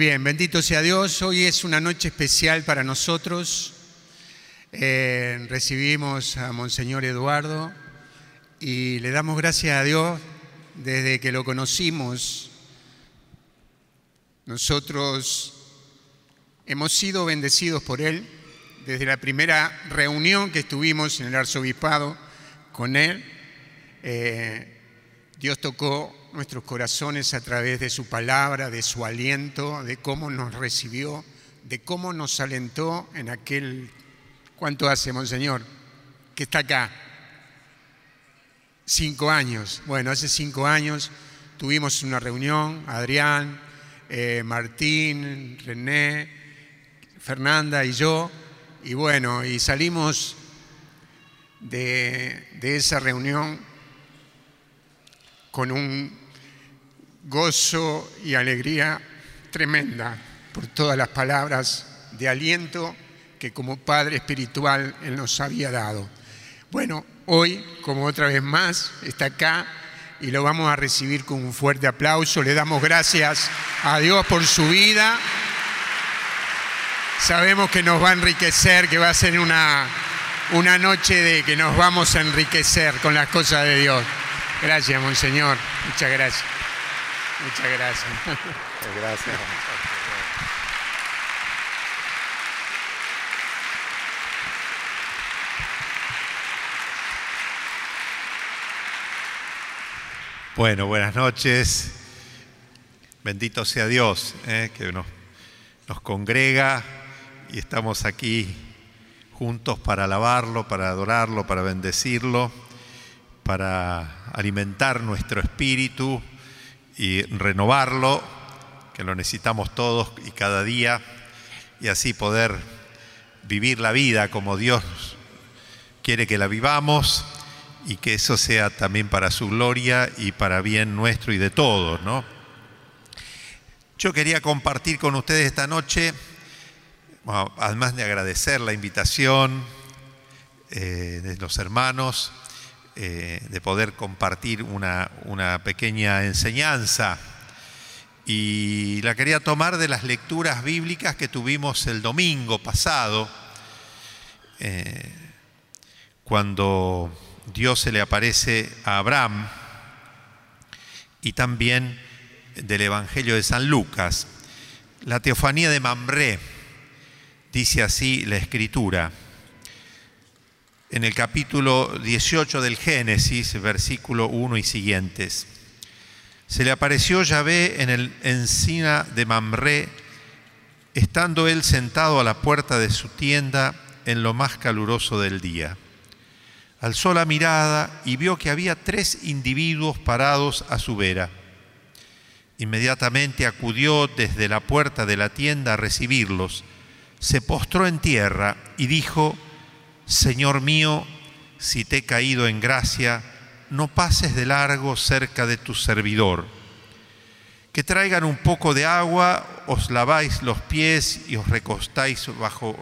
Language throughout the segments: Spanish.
bien, bendito sea Dios. Hoy es una noche especial para nosotros. Eh, recibimos a Monseñor Eduardo y le damos gracias a Dios desde que lo conocimos. Nosotros hemos sido bendecidos por él desde la primera reunión que estuvimos en el arzobispado con él. Eh, Dios tocó nuestros corazones a través de su palabra, de su aliento, de cómo nos recibió, de cómo nos alentó en aquel, ¿cuánto hace, Monseñor? Que está acá. Cinco años. Bueno, hace cinco años tuvimos una reunión, Adrián, eh, Martín, René, Fernanda y yo, y bueno, y salimos de, de esa reunión con un gozo y alegría tremenda por todas las palabras de aliento que como Padre Espiritual Él nos había dado. Bueno, hoy, como otra vez más, está acá y lo vamos a recibir con un fuerte aplauso. Le damos gracias a Dios por su vida. Sabemos que nos va a enriquecer, que va a ser una, una noche de que nos vamos a enriquecer con las cosas de Dios. Gracias, Monseñor. Muchas gracias. Muchas gracias. Muchas gracias. Bueno, buenas noches. Bendito sea Dios eh, que nos, nos congrega y estamos aquí juntos para alabarlo, para adorarlo, para bendecirlo, para alimentar nuestro espíritu y renovarlo, que lo necesitamos todos y cada día, y así poder vivir la vida como Dios quiere que la vivamos y que eso sea también para su gloria y para bien nuestro y de todos, ¿no? Yo quería compartir con ustedes esta noche, además de agradecer la invitación eh, de los hermanos, eh, de poder compartir una, pequeña enseñanza. Y la quería tomar de las lecturas bíblicas que tuvimos el domingo pasado, eh, cuando Dios se le aparece a Abraham, y también del Evangelio de San Lucas. La teofanía de Mambré, dice así la escritura en el capítulo 18 del Génesis, versículo 1 y siguientes. Se le apareció Yahvé en el encina de Mamré, estando él sentado a la puerta de su tienda en lo más caluroso del día. Alzó la mirada y vio que había tres individuos parados a su vera. Inmediatamente acudió desde la puerta de la tienda a recibirlos, se postró en tierra y dijo, Señor mío, si te he caído en gracia, no pases de largo cerca de tu servidor. Que traigan un poco de agua, os laváis los pies y os recostáis bajo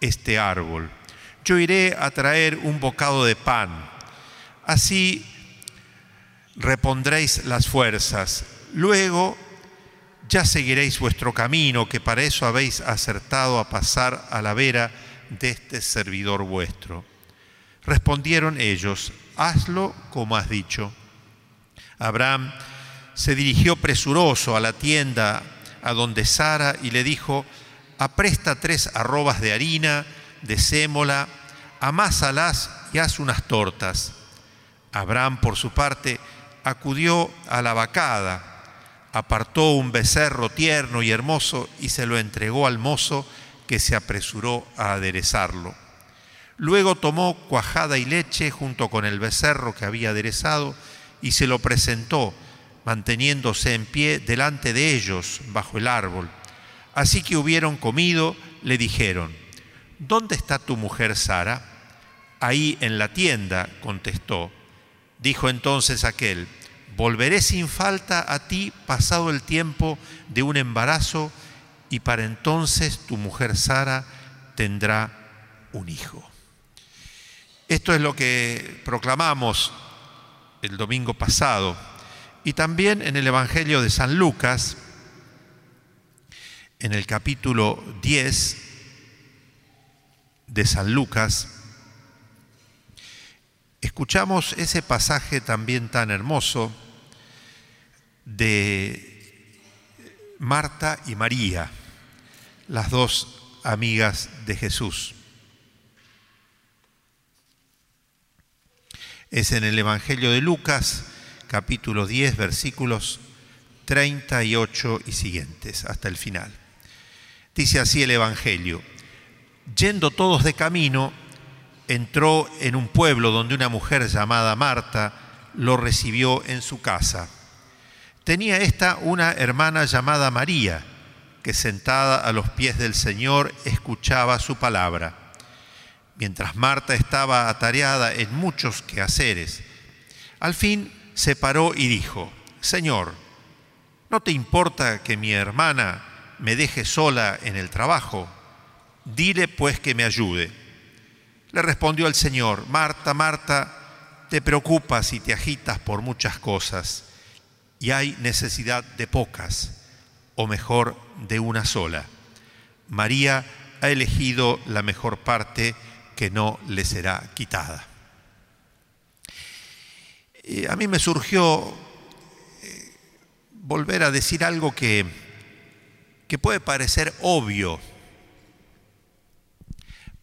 este árbol. Yo iré a traer un bocado de pan. Así repondréis las fuerzas. Luego ya seguiréis vuestro camino, que para eso habéis acertado a pasar a la vera de este servidor vuestro. Respondieron ellos, hazlo como has dicho. Abraham se dirigió presuroso a la tienda a donde Sara y le dijo, apresta tres arrobas de harina, de sémola, amásalas y haz unas tortas. Abraham, por su parte, acudió a la vacada, apartó un becerro tierno y hermoso y se lo entregó al mozo que se apresuró a aderezarlo. Luego tomó cuajada y leche junto con el becerro que había aderezado y se lo presentó, manteniéndose en pie delante de ellos bajo el árbol. Así que hubieron comido, le dijeron, ¿dónde está tu mujer Sara? Ahí en la tienda, contestó. Dijo entonces aquel, volveré sin falta a ti pasado el tiempo de un embarazo y para entonces tu mujer Sara tendrá un hijo. Esto es lo que proclamamos el domingo pasado y también en el Evangelio de San Lucas, en el capítulo 10 de San Lucas, escuchamos ese pasaje también tan hermoso de Marta y María, las dos amigas de Jesús. Es en el Evangelio de Lucas, capítulo 10, versículos 38 y siguientes, hasta el final. Dice así el Evangelio, yendo todos de camino, entró en un pueblo donde una mujer llamada Marta lo recibió en su casa. Tenía esta una hermana llamada María, que sentada a los pies del Señor escuchaba su palabra. Mientras Marta estaba atareada en muchos quehaceres, al fin se paró y dijo, Señor, ¿no te importa que mi hermana me deje sola en el trabajo? Dile pues que me ayude. Le respondió el Señor, Marta, Marta, te preocupas y te agitas por muchas cosas, y hay necesidad de pocas, o mejor, de una sola. María ha elegido la mejor parte que no le será quitada. a mí me surgió eh, volver a decir algo que, que puede parecer obvio,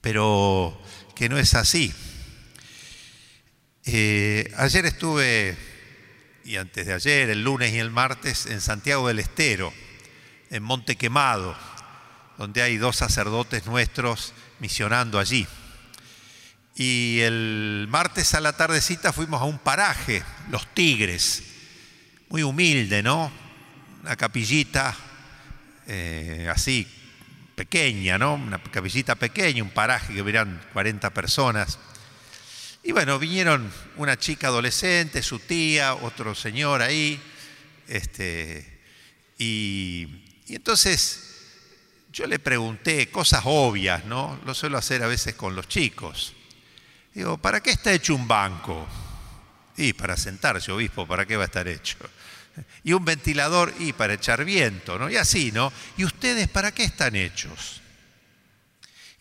pero que no es así. Eh, ayer estuve, y antes de ayer, el lunes y el martes, en Santiago del Estero, en Monte Quemado, donde hay dos sacerdotes nuestros misionando allí. Y el martes a la tardecita fuimos a un paraje, Los Tigres, muy humilde, ¿no? Una capillita eh, así, pequeña, ¿no? Una capillita pequeña, un paraje que verán 40 personas. Y bueno, vinieron una chica adolescente, su tía, otro señor ahí, este, y, y entonces yo le pregunté cosas obvias, ¿no? Lo suelo hacer a veces con los chicos. Digo, ¿para qué está hecho un banco? Y para sentarse, obispo, ¿para qué va a estar hecho? Y un ventilador, y para echar viento, ¿no? Y así, ¿no? ¿Y ustedes para qué están hechos?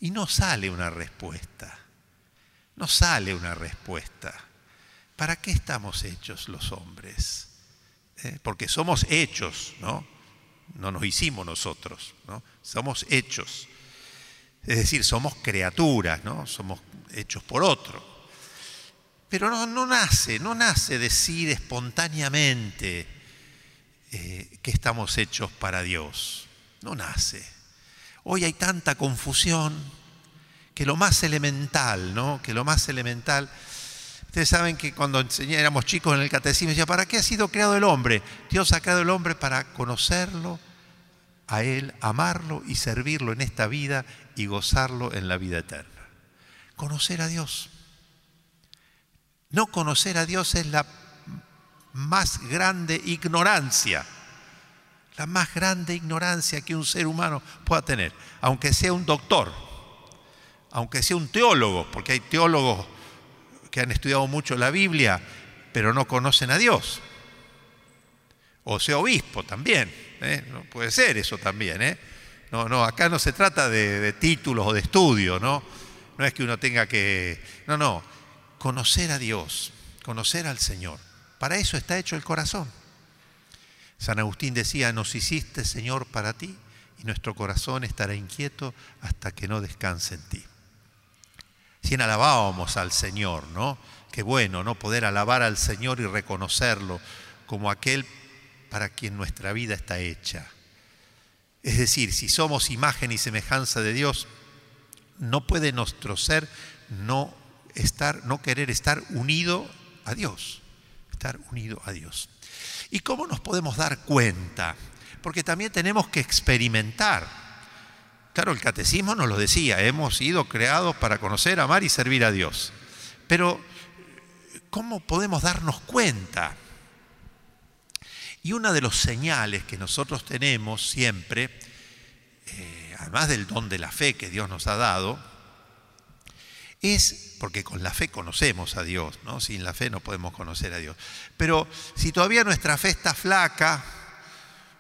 Y no sale una respuesta. No sale una respuesta. ¿Para qué estamos hechos los hombres? ¿Eh? Porque somos hechos, ¿no? No nos hicimos nosotros, ¿no? Somos hechos. Es decir, somos criaturas, ¿no? Somos hechos por otro. Pero no, no nace, no nace decir espontáneamente, eh, que estamos hechos para Dios. No nace. Hoy hay tanta confusión que lo más elemental, ¿no? Que lo más elemental. Ustedes saben que cuando éramos chicos en el catecismo decía, ¿para qué ha sido creado el hombre? Dios ha creado el hombre para conocerlo, a Él, amarlo y servirlo en esta vida y gozarlo en la vida eterna. Conocer a Dios. No conocer a Dios es la más grande ignorancia, la más grande ignorancia que un ser humano pueda tener, aunque sea un doctor, aunque sea un teólogo, porque hay teólogos que han estudiado mucho la Biblia, pero no conocen a Dios. O sea obispo también, ¿eh? no puede ser eso también. ¿eh? No, no, acá no se trata de, títulos o de estudio, ¿no? No es que uno tenga que. No, no. Conocer a Dios, conocer al Señor. Para eso está hecho el corazón. San Agustín decía, nos hiciste Señor para ti y nuestro corazón estará inquieto hasta que no descanse en ti. Si alabábamos al Señor, ¿no? Qué bueno, ¿no? Poder alabar al Señor y reconocerlo como aquel para quien nuestra vida está hecha. Es decir, si somos imagen y semejanza de Dios, no puede nuestro ser no estar, no querer estar unido a Dios estar unido a Dios. ¿Y cómo nos podemos dar cuenta? Porque también tenemos que experimentar. Claro, el catecismo nos lo decía, hemos sido creados para conocer, amar y servir a Dios. Pero, ¿cómo podemos darnos cuenta? Y una de los señales que nosotros tenemos siempre, eh, además del don de la fe que Dios nos ha dado, es porque con la fe conocemos a Dios, ¿no? Sin la fe no podemos conocer a Dios. Pero si todavía nuestra fe está flaca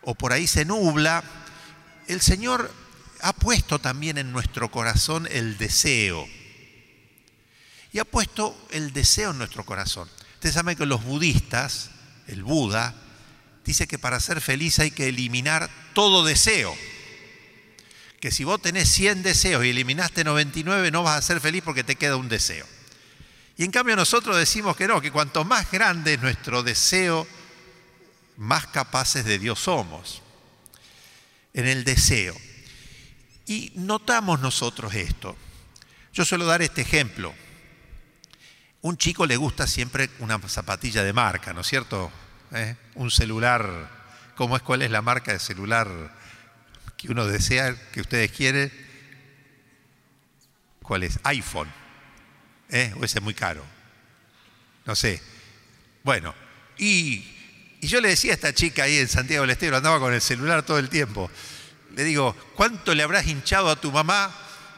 o por ahí se nubla, el Señor ha puesto también en nuestro corazón el deseo. Y ha puesto el deseo en nuestro corazón. Ustedes saben que los budistas, el Buda, dice que para ser feliz hay que eliminar todo deseo. Que si vos tenés 100 deseos y eliminaste 99 no vas a ser feliz porque te queda un deseo. Y en cambio nosotros decimos que no, que cuanto más grande es nuestro deseo, más capaces de Dios somos. En el deseo. Y notamos nosotros esto. Yo suelo dar este ejemplo. Un chico le gusta siempre una zapatilla de marca, ¿no es cierto? ¿Eh? Un celular, ¿cómo es? ¿Cuál es la marca de celular que uno desea, que ustedes quieren? ¿Cuál es? iPhone. ¿Eh? ¿O ese es muy caro? No sé. Bueno, y, y, yo le decía a esta chica ahí en Santiago del Estero, andaba con el celular todo el tiempo. Le digo, ¿cuánto le habrás hinchado a tu mamá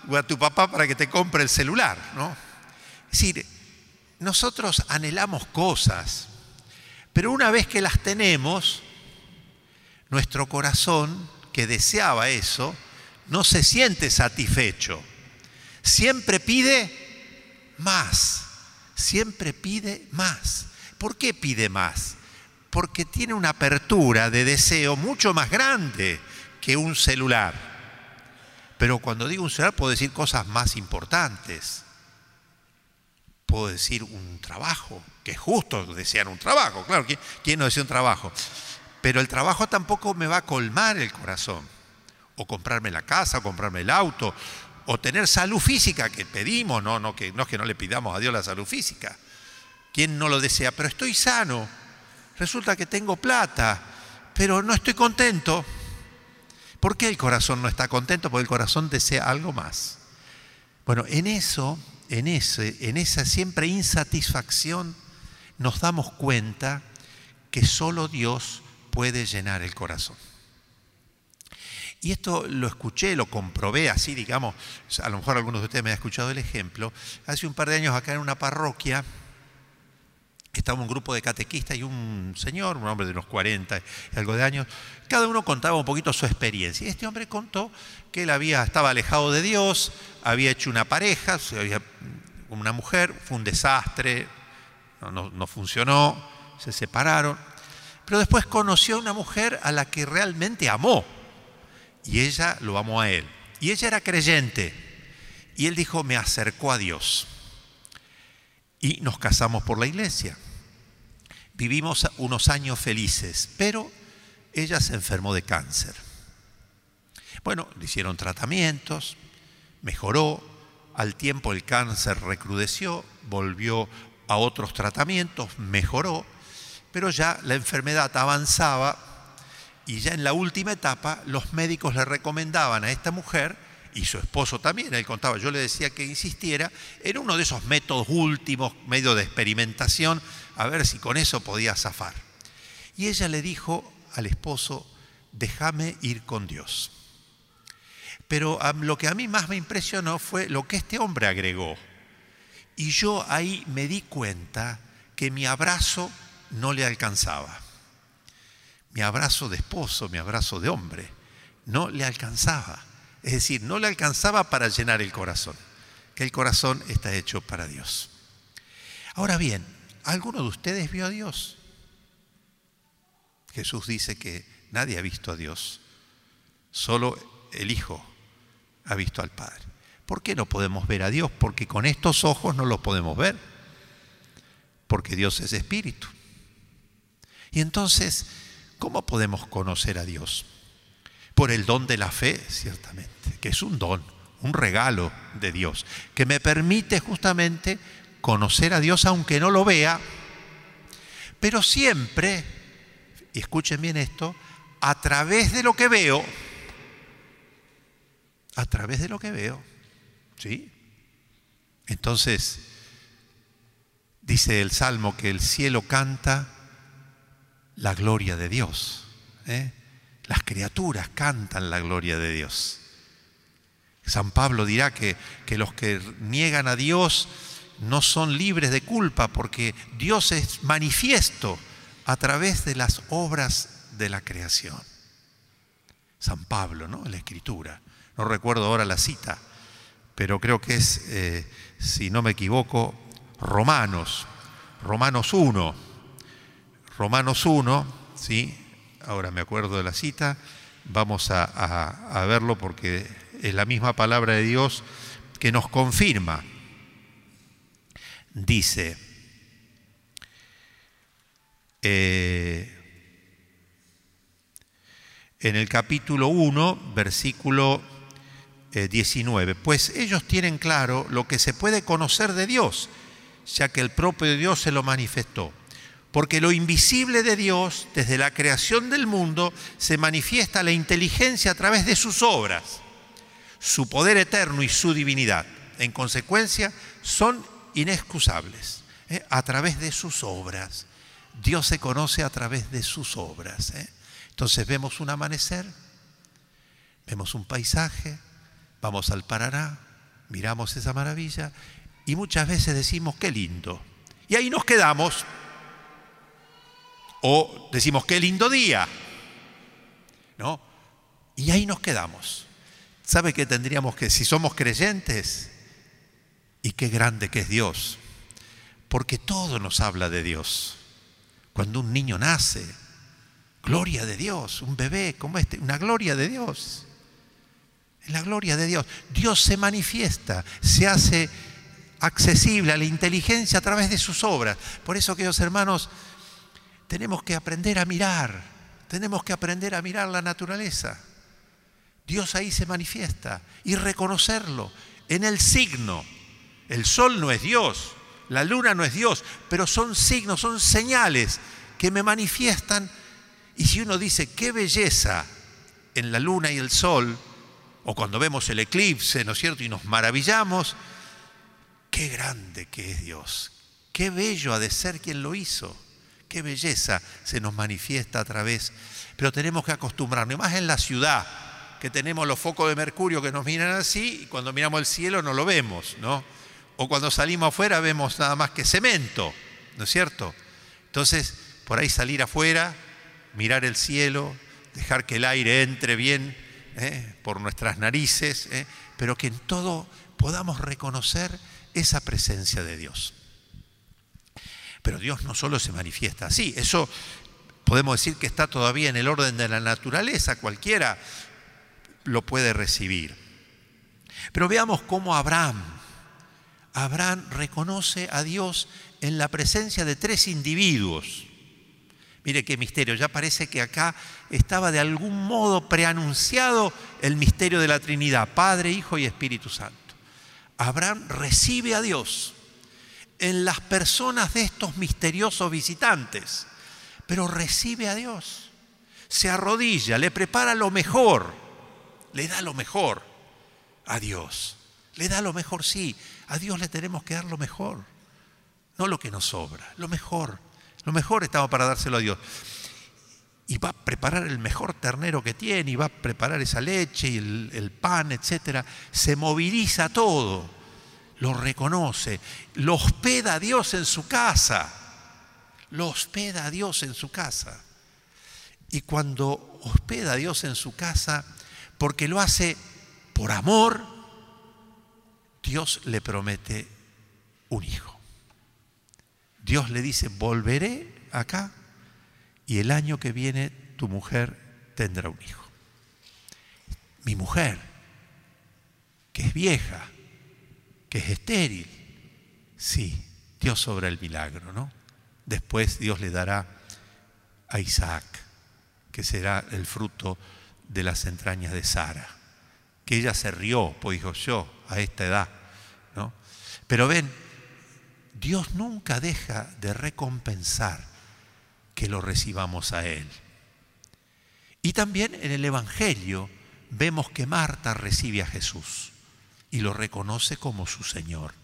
o a tu papá para que te compre el celular? ¿no? Es decir, nosotros anhelamos cosas, pero una vez que las tenemos, nuestro corazón que deseaba eso, no se siente satisfecho. Siempre pide más, siempre pide más. ¿Por qué pide más? Porque tiene una apertura de deseo mucho más grande que un celular. Pero cuando digo un celular puedo decir cosas más importantes. Puedo decir un trabajo, que es justo desear un trabajo, claro, ¿quién no desea un trabajo? Pero el trabajo tampoco me va a colmar el corazón. O comprarme la casa, o comprarme el auto, o tener salud física que pedimos, no, no, que, no es que no le pidamos a Dios la salud física. ¿Quién no lo desea? Pero estoy sano. Resulta que tengo plata, pero no estoy contento. ¿Por qué el corazón no está contento? Porque el corazón desea algo más. Bueno, en eso, en, ese, en esa siempre insatisfacción, nos damos cuenta que solo Dios puede llenar el corazón. Y esto lo escuché, lo comprobé así, digamos, a lo mejor algunos de ustedes me han escuchado el ejemplo. Hace un par de años acá en una parroquia, estaba un grupo de catequistas y un señor, un hombre de unos 40 y algo de años, cada uno contaba un poquito su experiencia. Y este hombre contó que él había, estaba alejado de Dios, había hecho una pareja, había, una mujer, fue un desastre, no, no funcionó, se separaron, pero después conoció a una mujer a la que realmente amó y ella lo amó a él. Y ella era creyente y él dijo, me acercó a Dios. Y nos casamos por la iglesia. Vivimos unos años felices, pero ella se enfermó de cáncer. Bueno, le hicieron tratamientos, mejoró, al tiempo el cáncer recrudeció, volvió a otros tratamientos, mejoró, pero ya la enfermedad avanzaba y ya en la última etapa los médicos le recomendaban a esta mujer, y su esposo también, él contaba, yo le decía que insistiera en uno de esos métodos últimos, medio de experimentación, a ver si con eso podía zafar. Y ella le dijo al esposo, déjame ir con Dios. Pero lo que a mí más me impresionó fue lo que este hombre agregó. Y yo ahí me di cuenta que mi abrazo no le alcanzaba. Mi abrazo de esposo, mi abrazo de hombre, no le alcanzaba. Es decir, no le alcanzaba para llenar el corazón, que el corazón está hecho para Dios. Ahora bien, ¿Alguno de ustedes vio a Dios? Jesús dice que nadie ha visto a Dios, solo el Hijo ha visto al Padre. ¿Por qué no podemos ver a Dios? Porque con estos ojos no lo podemos ver, porque Dios es espíritu. Y entonces, ¿cómo podemos conocer a Dios? Por el don de la fe, ciertamente, que es un don, un regalo de Dios, que me permite justamente conocer a Dios aunque no lo vea, pero siempre, escuchen bien esto, a través de lo que veo, a través de lo que veo, ¿sí? Entonces, dice el Salmo que el cielo canta la gloria de Dios. ¿eh? Las criaturas cantan la gloria de Dios. San Pablo dirá que, que los que niegan a Dios no son libres de culpa porque Dios es manifiesto a través de las obras de la creación. San Pablo, ¿no? La escritura. No recuerdo ahora la cita, pero creo que es, eh, si no me equivoco, Romanos, Romanos 1. Romanos 1, ¿sí? Ahora me acuerdo de la cita, vamos a, verlo porque es la misma palabra de Dios que nos confirma. Dice, eh, en el capítulo 1, versículo 19. Eh, pues ellos tienen claro lo que se puede conocer de Dios, ya que el propio Dios se lo manifestó. Porque lo invisible de Dios, desde la creación del mundo, se manifiesta la inteligencia a través de sus obras, su poder eterno y su divinidad. En consecuencia, son inexcusables ¿eh? a través de sus obras. Dios se conoce a través de sus obras. ¿eh? Entonces vemos un amanecer, vemos un paisaje, vamos al Paraná, miramos esa maravilla y muchas veces decimos, qué lindo. Y ahí nos quedamos. O decimos, qué lindo día. ¿No? Y ahí nos quedamos. ¿Sabe qué tendríamos que, si somos creyentes, y qué grande que es Dios? Porque todo nos habla de Dios. Cuando un niño nace, gloria de Dios, un bebé como este, una gloria de Dios. Es la gloria de Dios. Dios se manifiesta, se hace accesible a la inteligencia a través de sus obras. Por eso, queridos hermanos, tenemos que aprender a mirar, tenemos que aprender a mirar la naturaleza. Dios ahí se manifiesta y reconocerlo en el signo. El sol no es Dios, la luna no es Dios, pero son signos, son señales que me manifiestan. Y si uno dice, qué belleza en la luna y el sol, o cuando vemos el eclipse, ¿no es cierto? Y nos maravillamos, qué grande que es Dios, qué bello ha de ser quien lo hizo, qué belleza se nos manifiesta a través. Pero tenemos que acostumbrarnos, más en la ciudad, que tenemos los focos de mercurio que nos miran así, y cuando miramos el cielo no lo vemos, ¿no? o cuando salimos afuera vemos nada más que cemento, ¿no es cierto? Entonces, por ahí salir afuera, mirar el cielo, dejar que el aire entre bien ¿eh? por nuestras narices, ¿eh? pero que en todo podamos reconocer esa presencia de Dios. Pero Dios no solo se manifiesta así, eso podemos decir que está todavía en el orden de la naturaleza, cualquiera lo puede recibir. Pero veamos cómo Abraham, Abraham reconoce a Dios en la presencia de tres individuos. Mire qué misterio, ya parece que acá estaba de algún modo preanunciado el misterio de la Trinidad, Padre, Hijo y Espíritu Santo. Abraham recibe a Dios en las personas de estos misteriosos visitantes, pero recibe a Dios, se arrodilla, le prepara lo mejor, le da lo mejor a Dios, le da lo mejor, sí, a Dios le tenemos que dar lo mejor, no lo que nos sobra, lo mejor. Lo mejor estamos para dárselo a Dios. Y va a preparar el mejor ternero que tiene, y va a preparar esa leche y el, el pan, etc. Se moviliza todo, lo reconoce, lo hospeda a Dios en su casa, lo hospeda a Dios en su casa. Y cuando hospeda a Dios en su casa, porque lo hace por amor, Dios le promete un hijo. Dios le dice, volveré acá y el año que viene tu mujer tendrá un hijo. Mi mujer, que es vieja, que es estéril, sí, Dios sobra el milagro, ¿no? Después Dios le dará a Isaac, que será el fruto de las entrañas de Sara, que ella se rió, pues dijo yo, a esta edad, pero ven, Dios nunca deja de recompensar que lo recibamos a Él. Y también en el Evangelio vemos que Marta recibe a Jesús y lo reconoce como su Señor.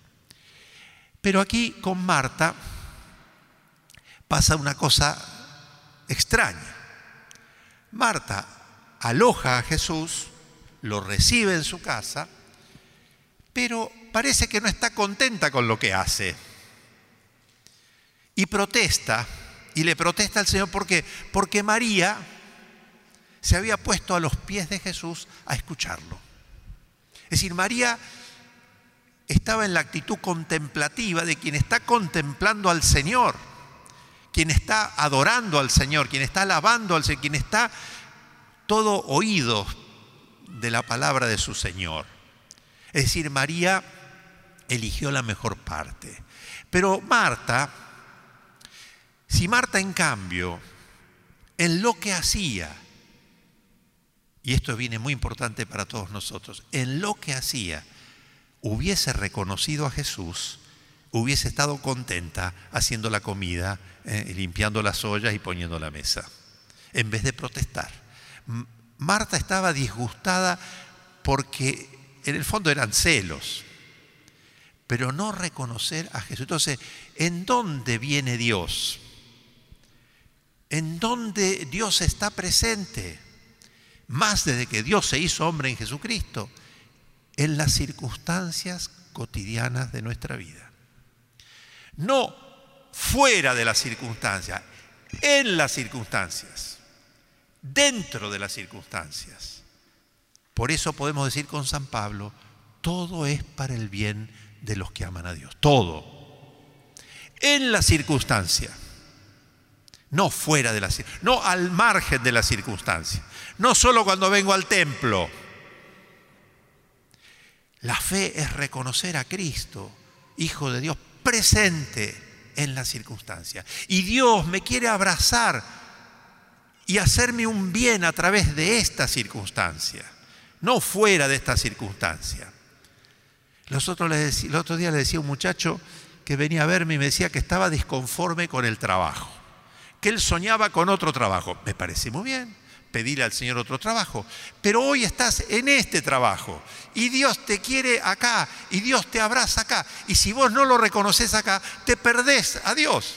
Pero aquí con Marta pasa una cosa extraña. Marta aloja a Jesús, lo recibe en su casa, pero parece que no está contenta con lo que hace. Y protesta, y le protesta al Señor porque, porque María se había puesto a los pies de Jesús a escucharlo. Es decir, María estaba en la actitud contemplativa de quien está contemplando al Señor, quien está adorando al Señor, quien está alabando al Señor, quien está todo oído de la palabra de su Señor. Es decir, María eligió la mejor parte. Pero Marta, si Marta en cambio, en lo que hacía, y esto viene muy importante para todos nosotros, en lo que hacía, hubiese reconocido a Jesús, hubiese estado contenta haciendo la comida, eh, limpiando las ollas y poniendo la mesa, en vez de protestar. Marta estaba disgustada porque en el fondo eran celos, pero no reconocer a Jesús. Entonces, ¿en dónde viene Dios? ¿En dónde Dios está presente? Más desde que Dios se hizo hombre en Jesucristo en las circunstancias cotidianas de nuestra vida. No fuera de las circunstancias, en las circunstancias, dentro de las circunstancias. Por eso podemos decir con San Pablo, todo es para el bien de los que aman a Dios, todo. En la circunstancia, no fuera de la no al margen de la circunstancia, no solo cuando vengo al templo, la fe es reconocer a Cristo, Hijo de Dios, presente en la circunstancia. Y Dios me quiere abrazar y hacerme un bien a través de esta circunstancia, no fuera de esta circunstancia. Los otros el otro día le decía a un muchacho que venía a verme y me decía que estaba disconforme con el trabajo, que él soñaba con otro trabajo. Me parece muy bien pedirle al Señor otro trabajo. Pero hoy estás en este trabajo y Dios te quiere acá y Dios te abraza acá. Y si vos no lo reconoces acá, te perdés a Dios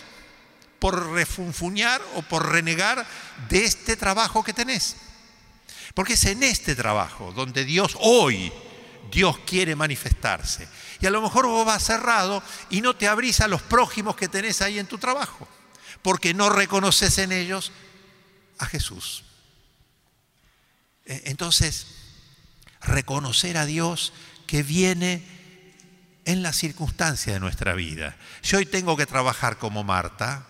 por refunfuñar o por renegar de este trabajo que tenés. Porque es en este trabajo donde Dios hoy, Dios quiere manifestarse. Y a lo mejor vos vas cerrado y no te abrís a los prójimos que tenés ahí en tu trabajo, porque no reconoces en ellos a Jesús. E, entonces, reconocer a Dios que viene en la circunstancia de nuestra vida. Si hoy tengo que trabajar como Marta,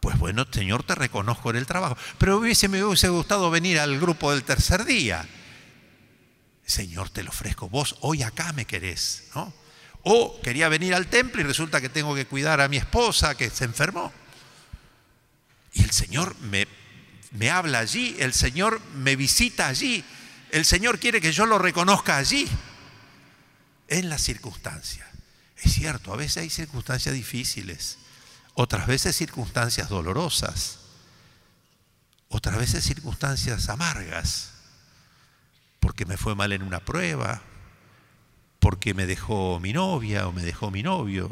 pues bueno, Señor, te reconozco en el trabajo. Pero hubiese, me hubiese gustado venir al grupo del tercer día. Señor, te lo ofrezco. Vos hoy acá me querés, ¿no? O quería venir al templo y resulta que tengo que cuidar a mi esposa que se enfermó. Y el Señor me me habla allí, el Señor me visita allí, el Señor quiere que yo lo reconozca allí, en las circunstancias. Es cierto, a veces hay circunstancias difíciles, otras veces circunstancias dolorosas, otras veces circunstancias amargas, porque me fue mal en una prueba, porque me dejó mi novia o me dejó mi novio,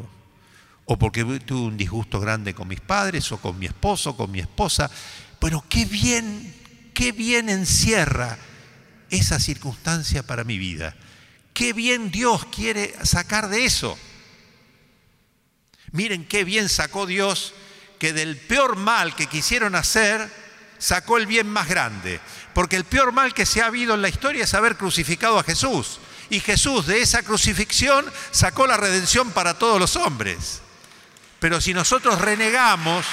o porque tuve un disgusto grande con mis padres o con mi esposo, o con mi esposa, bueno, qué bien, qué bien encierra esa circunstancia para mi vida. Qué bien Dios quiere sacar de eso. Miren qué bien sacó Dios que del peor mal que quisieron hacer, sacó el bien más grande. Porque el peor mal que se ha habido en la historia es haber crucificado a Jesús. Y Jesús de esa crucifixión sacó la redención para todos los hombres. Pero si nosotros renegamos,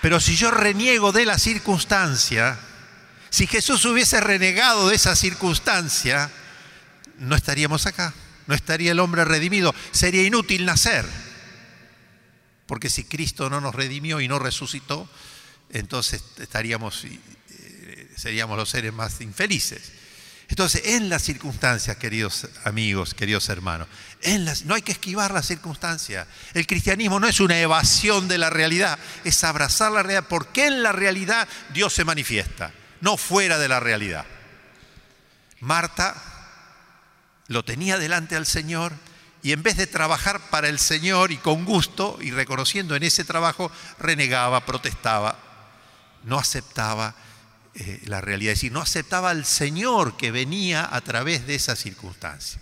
Pero si yo reniego de la circunstancia, si Jesús hubiese renegado de esa circunstancia, no estaríamos acá, no estaría el hombre redimido, sería inútil nacer. Porque si Cristo no nos redimió y no resucitó, entonces estaríamos, eh, seríamos los seres más infelices. Entonces, en las circunstancias, queridos amigos, queridos hermanos, en las, no hay que esquivar las circunstancias. El cristianismo no es una evasión de la realidad, es abrazar la realidad, porque en la realidad Dios se manifiesta, no fuera de la realidad. Marta lo tenía delante al Señor y en vez de trabajar para el Señor y con gusto y reconociendo en ese trabajo, renegaba, protestaba, no aceptaba eh, la realidad, es decir, no aceptaba al Señor que venía a través de esa circunstancia.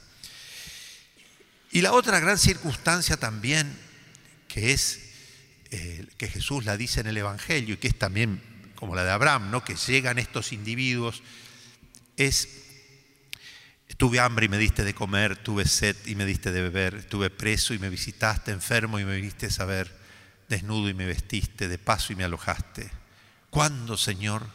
Y la otra gran circunstancia también, que es eh, que Jesús la dice en el Evangelio y que es también como la de Abraham, ¿no? que llegan estos individuos, es, tuve hambre y me diste de comer, tuve sed y me diste de beber, estuve preso y me visitaste, enfermo y me viniste a ver, desnudo y me vestiste, de paso y me alojaste. ¿Cuándo, Señor?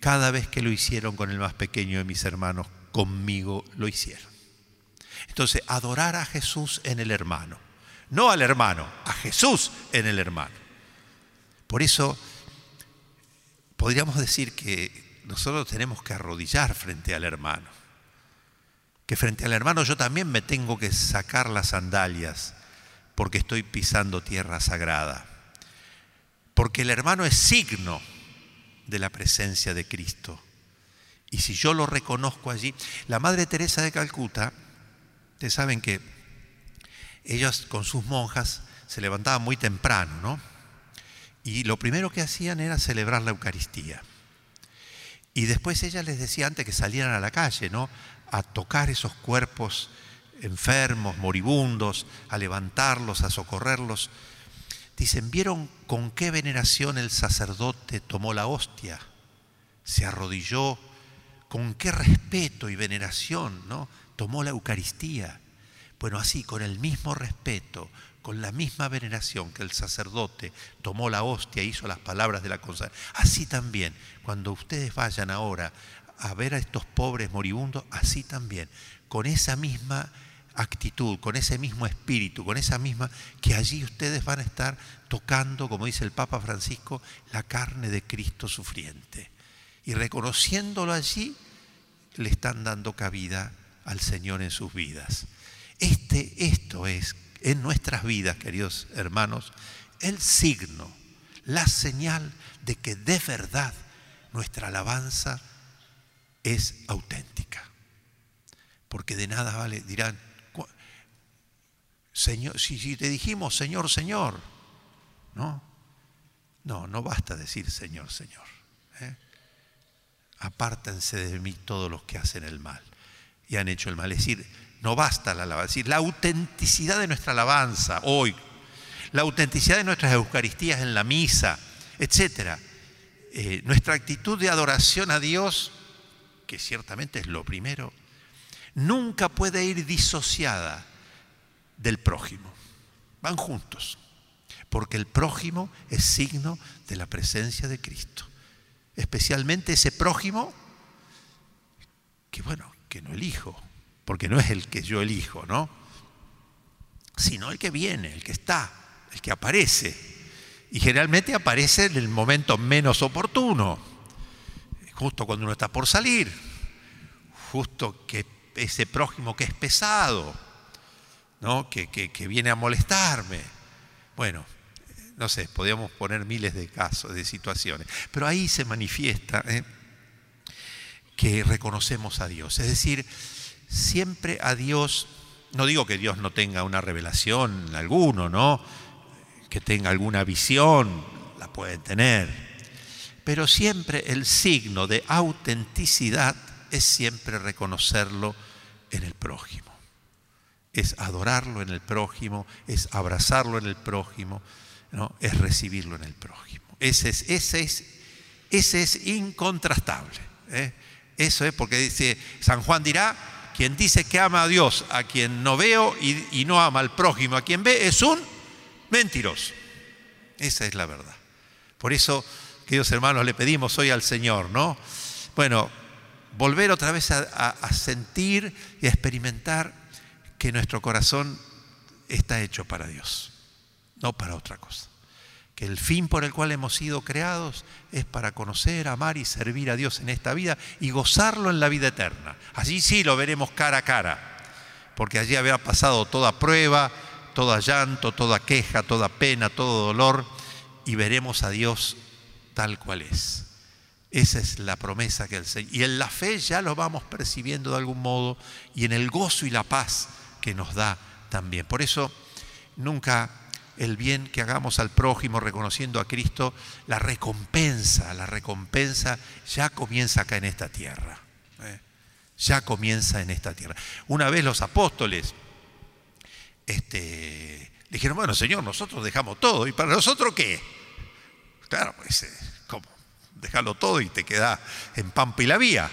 Cada vez que lo hicieron con el más pequeño de mis hermanos, conmigo lo hicieron. Entonces, adorar a Jesús en el hermano no al hermano, a Jesús en el hermano. Por eso podríamos decir que nosotros tenemos que arrodillar frente al hermano, que frente al hermano yo también me tengo que sacar las sandalias porque estoy pisando tierra sagrada, porque el hermano es signo de la presencia de Cristo. Y si yo lo reconozco allí, la Madre Teresa de Calcuta, ustedes saben que ellos con sus monjas se levantaban muy temprano, ¿no? Y lo primero que hacían era celebrar la Eucaristía. Y después ella les decía antes que salieran a la calle, ¿no? A tocar esos cuerpos enfermos, moribundos, a levantarlos, a socorrerlos. Dicen, ¿vieron con qué veneración el sacerdote tomó la hostia? Se arrodilló, con qué respeto y veneración, ¿no? Tomó la Eucaristía. Bueno, así, con el mismo respeto, con la misma veneración que el sacerdote tomó la hostia e hizo las palabras de la consagración, así también, cuando ustedes vayan ahora a ver a estos pobres moribundos, así también, con esa misma actitud, con ese mismo espíritu, con esa misma, que allí ustedes van a estar tocando, como dice el Papa Francisco, la carne de Cristo sufriente. Y reconociéndolo allí, le están dando cabida al Señor en sus vidas. Este, esto es en nuestras vidas, queridos hermanos, el signo, la señal de que de verdad nuestra alabanza es auténtica. Porque de nada vale, dirán, Señor, si, te dijimos Señor, Señor, ¿no? No, no basta decir Señor, Señor. ¿eh? Apártense de mí todos los que hacen el mal y han hecho el mal. Es decir, no basta la alabanza, es decir, la autenticidad de nuestra alabanza hoy, la autenticidad de nuestras Eucaristías en la misa, etc. Eh, nuestra actitud de adoración a Dios, que ciertamente es lo primero, nunca puede ir disociada del prójimo. Van juntos, porque el prójimo es signo de la presencia de Cristo. Especialmente ese prójimo que, bueno, que no elijo, porque no es el que yo elijo, ¿no? Sino el que viene, el que está, el que aparece. Y generalmente aparece en el momento menos oportuno, justo cuando uno está por salir, justo que ese prójimo que es pesado, ¿no? que, viene a molestarme. Bueno, no sé, podríamos poner miles de casos, de situaciones, pero ahí se manifiesta ¿eh? que reconocemos a Dios. Es decir, siempre a Dios, no digo que Dios no tenga una revelación alguno, ¿no? Que tenga alguna visión, la puede tener. Pero siempre el signo de autenticidad es siempre reconocerlo en el prójimo. Es adorarlo en el prójimo, es abrazarlo en el prójimo, ¿no? es recibirlo en el prójimo. Ese es, ese es, es incontrastable. ¿eh? Eso es porque dice, San Juan dirá, quien dice que ama a Dios a quien no veo y, no ama al prójimo a quien ve es un mentiroso. Esa es la verdad. Por eso, queridos hermanos, le pedimos hoy al Señor, ¿no? Bueno, volver otra vez a, sentir y a experimentar que nuestro corazón está hecho para Dios, no para otra cosa que el fin por el cual hemos sido creados es para conocer, amar y servir a Dios en esta vida y gozarlo en la vida eterna. Allí sí lo veremos cara a cara, porque allí habrá pasado toda prueba, toda llanto, toda queja, toda pena, todo dolor, y veremos a Dios tal cual es. Esa es la promesa que el Señor... Y en la fe ya lo vamos percibiendo de algún modo, y en el gozo y la paz nos da también. Por eso nunca el bien que hagamos al prójimo reconociendo a Cristo, la recompensa, la recompensa ya comienza acá en esta tierra. ¿eh? Ya comienza en esta tierra. Una vez los apóstoles este, dijeron, bueno, Señor, nosotros dejamos todo. ¿Y para nosotros qué? Claro, pues, eh, ¿cómo? Déjalo todo y te queda en Pampa y la vía.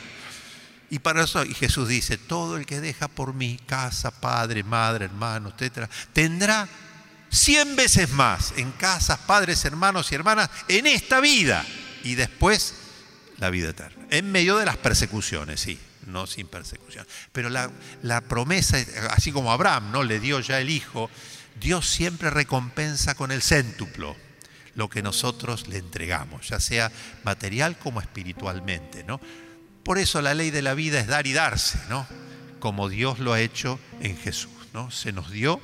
Y para eso, y Jesús dice, todo el que deja por mí casa, padre, madre, hermano, etcétera, tendrá cien veces más en casas, padres, hermanos y hermanas en esta vida y después la vida eterna. En medio de las persecuciones, sí, no sin persecución. Pero la, promesa, así como Abraham no le dio ya el hijo, Dios siempre recompensa con el céntuplo lo que nosotros le entregamos, ya sea material como espiritualmente, ¿no? Por eso la ley de la vida es dar y darse, ¿no? Como Dios lo ha hecho en Jesús, ¿no? Se nos dio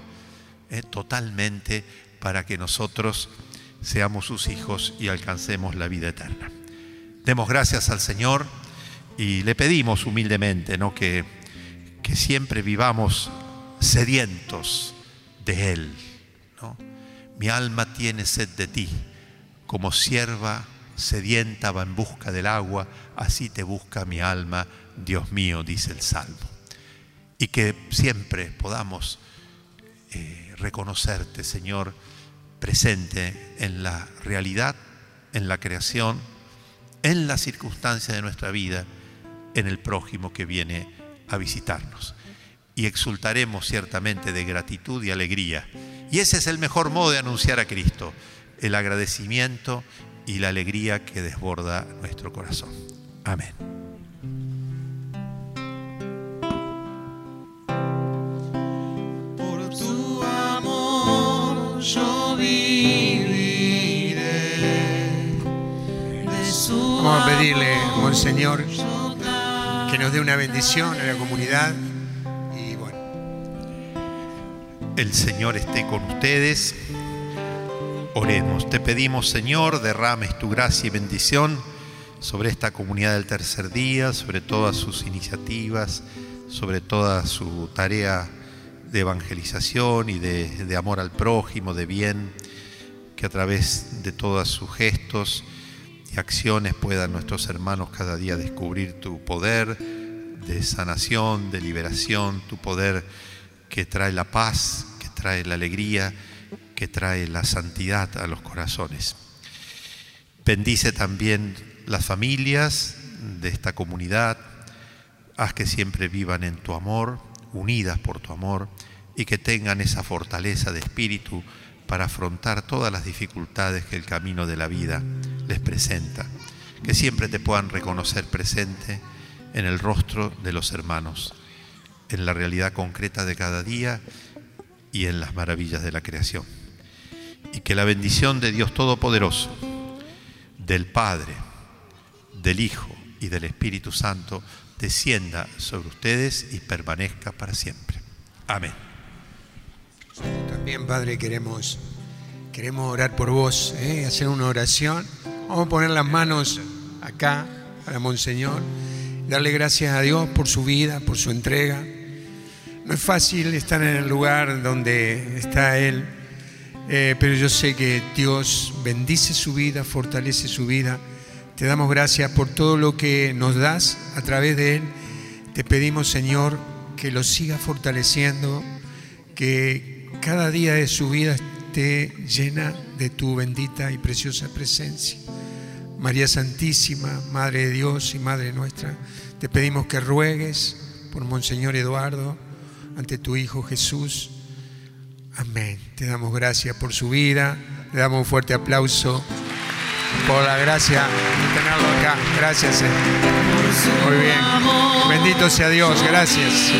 eh, totalmente para que nosotros seamos sus hijos y alcancemos la vida eterna. Demos gracias al Señor y le pedimos humildemente ¿no? que, que siempre vivamos sedientos de Él. Mi alma tiene sed de ti, como sierva sedienta va en busca del agua, así te busca mi alma, Dios mío, dice el Salmo. Y que siempre podamos eh, reconocerte, Señor, presente en la realidad, en la creación, en la circunstancia de nuestra vida, en el prójimo que viene a visitarnos. Y exultaremos ciertamente de gratitud y alegría. Y ese es el mejor modo de anunciar a Cristo, el agradecimiento y la alegría que desborda nuestro corazón. Amén. Por tu amor yo viviré. De su Vamos a pedirle, Monseñor, que nos dé una bendición a la comunidad. Y bueno, El Señor esté con ustedes. Oremos. Te pedimos, Señor, derrames tu gracia y bendición sobre esta comunidad del tercer día, sobre todas sus iniciativas, sobre toda su tarea de evangelización y de, de amor al prójimo, de bien, que a través de todos sus gestos y acciones puedan nuestros hermanos cada día descubrir tu poder de sanación, de liberación, tu poder que trae la paz, que trae la alegría, que trae la santidad a los corazones. Bendice también las familias de esta comunidad, haz que siempre vivan en tu amor, unidas por tu amor, y que tengan esa fortaleza de espíritu para afrontar todas las dificultades que el camino de la vida les presenta. Que siempre te puedan reconocer presente en el rostro de los hermanos, en la realidad concreta de cada día y en las maravillas de la creación. Y que la bendición de Dios Todopoderoso, del Padre, del Hijo y del Espíritu Santo descienda sobre ustedes y permanezca para siempre. Amén. también, Padre, queremos, queremos orar por vos, ¿eh? hacer una oración. Vamos a poner las manos acá para Monseñor, darle gracias a Dios por su vida, por su entrega. No es fácil estar en el lugar donde está Él, eh, pero yo sé que Dios bendice su vida, fortalece su vida. Te damos gracias por todo lo que nos das a través de Él. Te pedimos, Señor, que lo siga fortaleciendo, que cada día de su vida esté llena de tu bendita y preciosa presencia. María Santísima, Madre de Dios y Madre nuestra, te pedimos que ruegues por Monseñor Eduardo ante tu Hijo Jesús. Amén. Te damos gracias por su vida. Le damos un fuerte aplauso por la gracia de tenerlo acá. Gracias. Señor. Muy bien. Bendito sea Dios. Gracias.